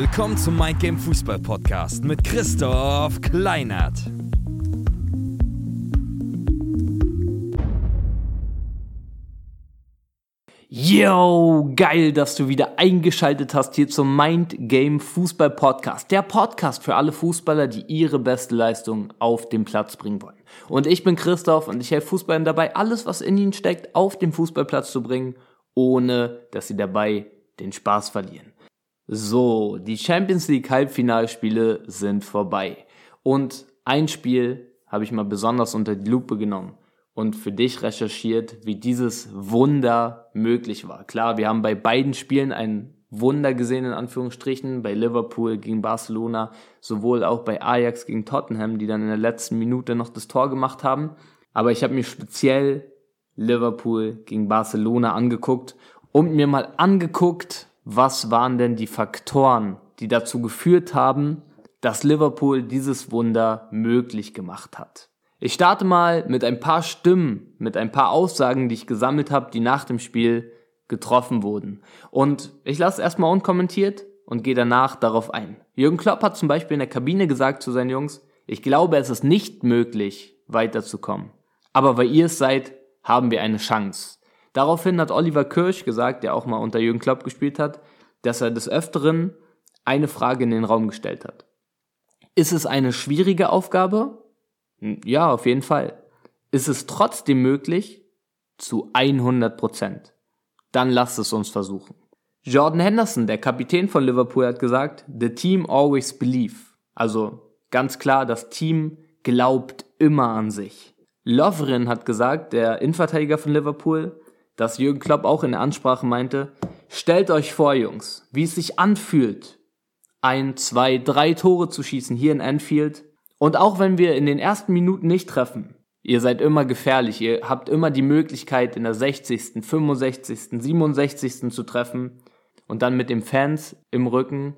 Willkommen zum Mind Game Fußball Podcast mit Christoph Kleinert. Yo, geil, dass du wieder eingeschaltet hast hier zum Mind Game Fußball Podcast. Der Podcast für alle Fußballer, die ihre beste Leistung auf den Platz bringen wollen. Und ich bin Christoph und ich helfe Fußballern dabei, alles, was in ihnen steckt, auf den Fußballplatz zu bringen, ohne dass sie dabei den Spaß verlieren. So, die Champions League Halbfinalspiele sind vorbei. Und ein Spiel habe ich mal besonders unter die Lupe genommen und für dich recherchiert, wie dieses Wunder möglich war. Klar, wir haben bei beiden Spielen ein Wunder gesehen, in Anführungsstrichen, bei Liverpool gegen Barcelona, sowohl auch bei Ajax gegen Tottenham, die dann in der letzten Minute noch das Tor gemacht haben. Aber ich habe mir speziell Liverpool gegen Barcelona angeguckt und mir mal angeguckt, was waren denn die Faktoren, die dazu geführt haben, dass Liverpool dieses Wunder möglich gemacht hat. Ich starte mal mit ein paar Stimmen, mit ein paar Aussagen, die ich gesammelt habe, die nach dem Spiel getroffen wurden. Und ich lasse erstmal unkommentiert und gehe danach darauf ein. Jürgen Klopp hat zum Beispiel in der Kabine gesagt zu seinen Jungs, ich glaube, es ist nicht möglich, weiterzukommen. Aber weil ihr es seid, haben wir eine Chance. Daraufhin hat Oliver Kirsch gesagt, der auch mal unter Jürgen Klopp gespielt hat, dass er des Öfteren eine Frage in den Raum gestellt hat. Ist es eine schwierige Aufgabe? Hm, ja, auf jeden Fall. Ist es trotzdem möglich? Zu 100 Prozent. Dann lasst es uns versuchen. Jordan Henderson, der Kapitän von Liverpool, hat gesagt, the team always believe. Also ganz klar, das Team glaubt immer an sich. Lovren hat gesagt, der Innenverteidiger von Liverpool, dass Jürgen Klopp auch in der Ansprache meinte, stellt euch vor, Jungs, wie es sich anfühlt, ein, zwei, drei Tore zu schießen hier in Anfield und auch wenn wir in den ersten Minuten nicht treffen, ihr seid immer gefährlich, ihr habt immer die Möglichkeit in der 60., 65., 67. zu treffen und dann mit den Fans im Rücken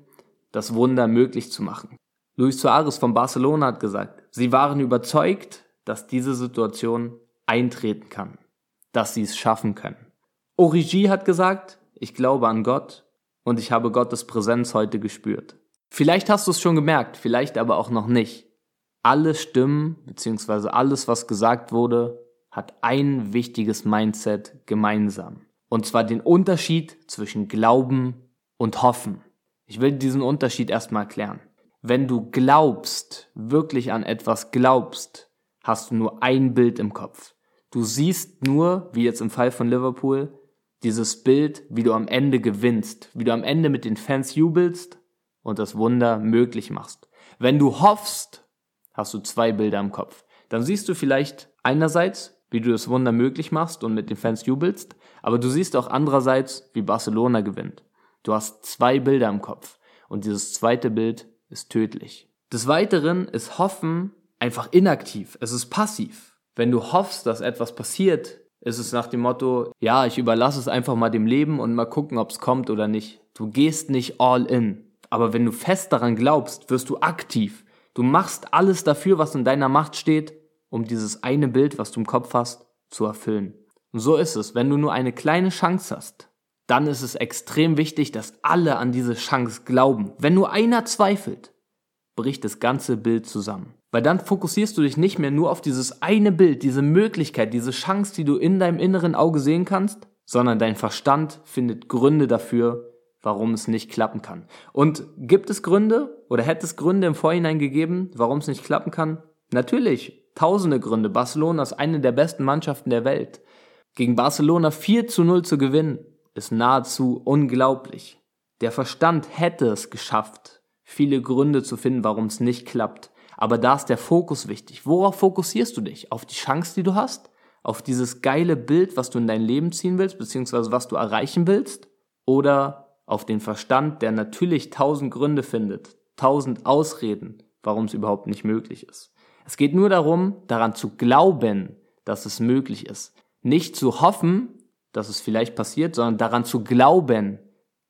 das Wunder möglich zu machen. Luis Suarez von Barcelona hat gesagt, sie waren überzeugt, dass diese Situation eintreten kann, dass sie es schaffen können. Origi hat gesagt, ich glaube an Gott und ich habe Gottes Präsenz heute gespürt. Vielleicht hast du es schon gemerkt, vielleicht aber auch noch nicht alle Stimmen beziehungsweise alles, was gesagt wurde, hat ein wichtiges Mindset gemeinsam. Und zwar den Unterschied zwischen Glauben und Hoffen. Ich will diesen Unterschied erstmal erklären. Wenn du glaubst, wirklich an etwas glaubst, hast du nur ein Bild im Kopf. Du siehst nur, wie jetzt im Fall von Liverpool, dieses Bild, wie du am Ende gewinnst, wie du am Ende mit den Fans jubelst und das Wunder möglich machst. Wenn du hoffst, hast du zwei Bilder im Kopf. Dann siehst du vielleicht einerseits, wie du das Wunder möglich machst und mit den Fans jubelst, aber du siehst auch andererseits, wie Barcelona gewinnt. Du hast zwei Bilder im Kopf und dieses zweite Bild ist tödlich. Des Weiteren ist Hoffen einfach inaktiv, es ist passiv. Wenn du hoffst, dass etwas passiert, ist es nach dem Motto, ja, ich überlasse es einfach mal dem Leben und mal gucken, ob es kommt oder nicht. Du gehst nicht all in. Aber wenn du fest daran glaubst, wirst du aktiv. Du machst alles dafür, was in deiner Macht steht, um dieses eine Bild, was du im Kopf hast, zu erfüllen. Und so ist es, wenn du nur eine kleine Chance hast, dann ist es extrem wichtig, dass alle an diese Chance glauben. Wenn nur einer zweifelt, bricht das ganze Bild zusammen. Weil dann fokussierst du dich nicht mehr nur auf dieses eine Bild, diese Möglichkeit, diese Chance, die du in deinem inneren Auge sehen kannst, sondern dein Verstand findet Gründe dafür, warum es nicht klappen kann. Und gibt es Gründe oder hätte es Gründe im Vorhinein gegeben, warum es nicht klappen kann? Natürlich, tausende Gründe. Barcelona ist eine der besten Mannschaften der Welt. Gegen Barcelona 4 zu 0 zu gewinnen, ist nahezu unglaublich. Der Verstand hätte es geschafft, viele Gründe zu finden, warum es nicht klappt. Aber da ist der Fokus wichtig. Worauf fokussierst du dich? Auf die Chance, die du hast? Auf dieses geile Bild, was du in dein Leben ziehen willst, beziehungsweise was du erreichen willst? Oder auf den Verstand, der natürlich tausend Gründe findet, tausend Ausreden, warum es überhaupt nicht möglich ist. Es geht nur darum, daran zu glauben, dass es möglich ist. Nicht zu hoffen, dass es vielleicht passiert, sondern daran zu glauben,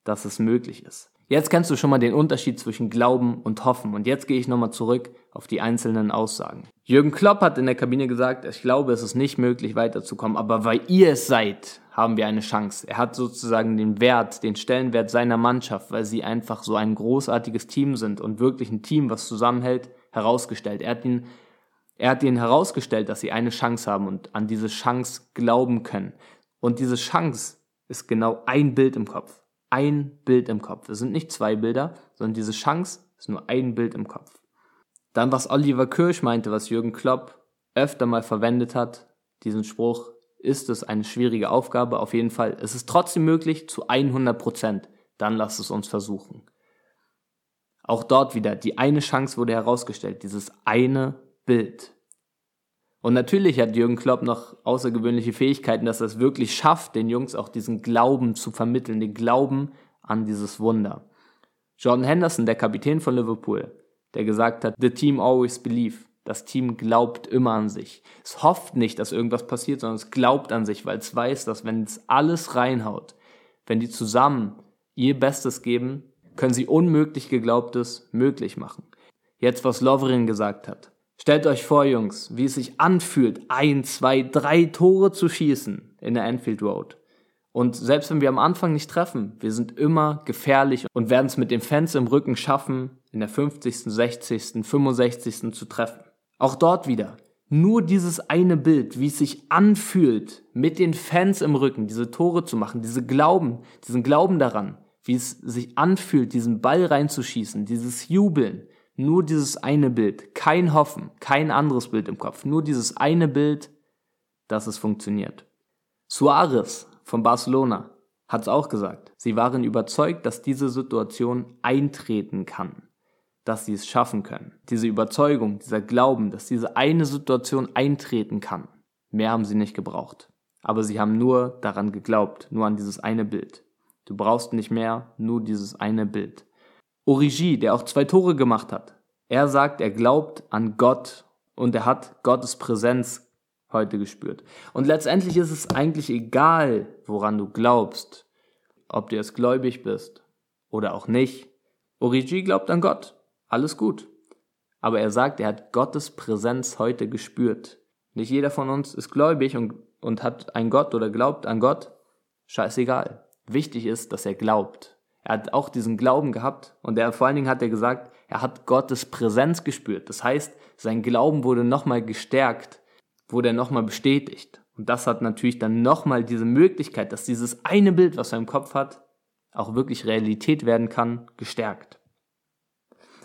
dass es möglich ist. Jetzt kennst du schon mal den Unterschied zwischen Glauben und Hoffen. Und jetzt gehe ich nochmal zurück auf die einzelnen Aussagen. Jürgen Klopp hat in der Kabine gesagt, ich glaube, es ist nicht möglich weiterzukommen, aber weil ihr es seid, haben wir eine Chance. Er hat sozusagen den Wert, den Stellenwert seiner Mannschaft, weil sie einfach so ein großartiges Team sind und wirklich ein Team, was zusammenhält, herausgestellt. Er hat ihn, er hat ihnen herausgestellt, dass sie eine Chance haben und an diese Chance glauben können. Und diese Chance ist genau ein Bild im Kopf ein Bild im Kopf. Es sind nicht zwei Bilder, sondern diese Chance ist nur ein Bild im Kopf. Dann, was Oliver Kirsch meinte, was Jürgen Klopp öfter mal verwendet hat, diesen Spruch, ist es eine schwierige Aufgabe, auf jeden Fall. Es ist trotzdem möglich zu 100 Prozent. Dann lasst es uns versuchen. Auch dort wieder, die eine Chance wurde herausgestellt, dieses eine Bild. Und natürlich hat Jürgen Klopp noch außergewöhnliche Fähigkeiten, dass er es wirklich schafft, den Jungs auch diesen Glauben zu vermitteln, den Glauben an dieses Wunder. Jordan Henderson, der Kapitän von Liverpool, der gesagt hat, the team always believe. Das Team glaubt immer an sich. Es hofft nicht, dass irgendwas passiert, sondern es glaubt an sich, weil es weiß, dass wenn es alles reinhaut, wenn die zusammen ihr Bestes geben, können sie unmöglich Geglaubtes möglich machen. Jetzt, was Lovren gesagt hat. Stellt euch vor, Jungs, wie es sich anfühlt, ein, zwei, drei Tore zu schießen in der Anfield Road. Und selbst wenn wir am Anfang nicht treffen, wir sind immer gefährlich und werden es mit den Fans im Rücken schaffen, in der 50., 60., 65. zu treffen. Auch dort wieder. Nur dieses eine Bild, wie es sich anfühlt, mit den Fans im Rücken diese Tore zu machen, diese Glauben, diesen Glauben daran, wie es sich anfühlt, diesen Ball reinzuschießen, dieses Jubeln, nur dieses eine Bild, kein Hoffen, kein anderes Bild im Kopf, nur dieses eine Bild, dass es funktioniert. Suarez von Barcelona hat es auch gesagt. Sie waren überzeugt, dass diese Situation eintreten kann, dass sie es schaffen können. Diese Überzeugung, dieser Glauben, dass diese eine Situation eintreten kann. Mehr haben sie nicht gebraucht. Aber sie haben nur daran geglaubt, nur an dieses eine Bild. Du brauchst nicht mehr, nur dieses eine Bild. Origi, der auch zwei Tore gemacht hat, er sagt, er glaubt an Gott und er hat Gottes Präsenz heute gespürt. Und letztendlich ist es eigentlich egal, woran du glaubst, ob du jetzt gläubig bist oder auch nicht. Origi glaubt an Gott, alles gut. Aber er sagt, er hat Gottes Präsenz heute gespürt. Nicht jeder von uns ist gläubig und, und hat einen Gott oder glaubt an Gott. Scheißegal. Wichtig ist, dass er glaubt. Er hat auch diesen Glauben gehabt und er, vor allen Dingen hat er gesagt, er hat Gottes Präsenz gespürt. Das heißt, sein Glauben wurde nochmal gestärkt, wurde er nochmal bestätigt. Und das hat natürlich dann nochmal diese Möglichkeit, dass dieses eine Bild, was er im Kopf hat, auch wirklich Realität werden kann, gestärkt.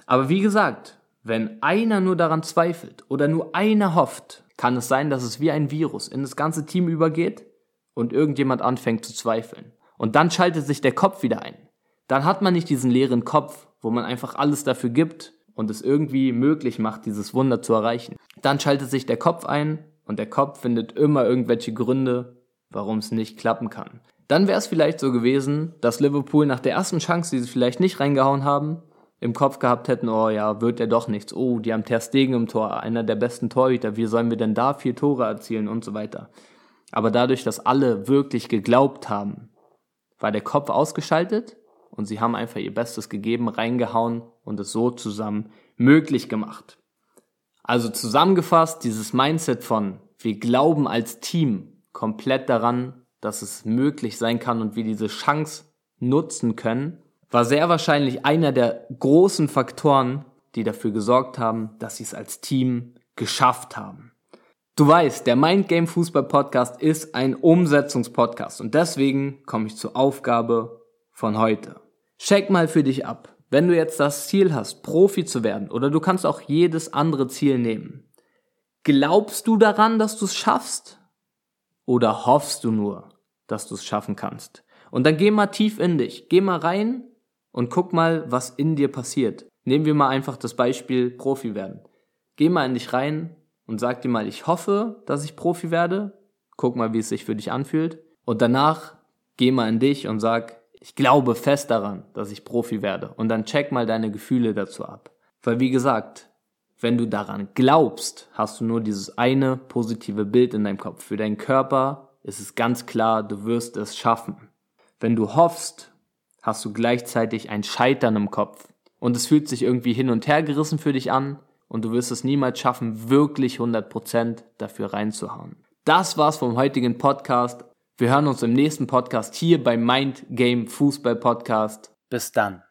Aber wie gesagt, wenn einer nur daran zweifelt oder nur einer hofft, kann es sein, dass es wie ein Virus in das ganze Team übergeht und irgendjemand anfängt zu zweifeln. Und dann schaltet sich der Kopf wieder ein dann hat man nicht diesen leeren Kopf, wo man einfach alles dafür gibt und es irgendwie möglich macht, dieses Wunder zu erreichen. Dann schaltet sich der Kopf ein und der Kopf findet immer irgendwelche Gründe, warum es nicht klappen kann. Dann wäre es vielleicht so gewesen, dass Liverpool nach der ersten Chance, die sie vielleicht nicht reingehauen haben, im Kopf gehabt hätten, oh ja, wird er doch nichts. Oh, die haben Ter Stegen im Tor, einer der besten Torhüter. Wie sollen wir denn da vier Tore erzielen und so weiter. Aber dadurch, dass alle wirklich geglaubt haben, war der Kopf ausgeschaltet und sie haben einfach ihr Bestes gegeben, reingehauen und es so zusammen möglich gemacht. Also zusammengefasst, dieses Mindset von wir glauben als Team komplett daran, dass es möglich sein kann und wir diese Chance nutzen können, war sehr wahrscheinlich einer der großen Faktoren, die dafür gesorgt haben, dass sie es als Team geschafft haben. Du weißt, der Mind Game Fußball Podcast ist ein Umsetzungspodcast und deswegen komme ich zur Aufgabe von heute. Check mal für dich ab. Wenn du jetzt das Ziel hast, Profi zu werden, oder du kannst auch jedes andere Ziel nehmen, glaubst du daran, dass du es schaffst? Oder hoffst du nur, dass du es schaffen kannst? Und dann geh mal tief in dich, geh mal rein und guck mal, was in dir passiert. Nehmen wir mal einfach das Beispiel Profi werden. Geh mal in dich rein und sag dir mal, ich hoffe, dass ich Profi werde. Guck mal, wie es sich für dich anfühlt. Und danach geh mal in dich und sag, ich glaube fest daran, dass ich Profi werde. Und dann check mal deine Gefühle dazu ab. Weil wie gesagt, wenn du daran glaubst, hast du nur dieses eine positive Bild in deinem Kopf. Für deinen Körper ist es ganz klar, du wirst es schaffen. Wenn du hoffst, hast du gleichzeitig ein Scheitern im Kopf. Und es fühlt sich irgendwie hin und her gerissen für dich an. Und du wirst es niemals schaffen, wirklich 100% dafür reinzuhauen. Das war's vom heutigen Podcast. Wir hören uns im nächsten Podcast hier beim Mind Game Fußball Podcast. Bis dann.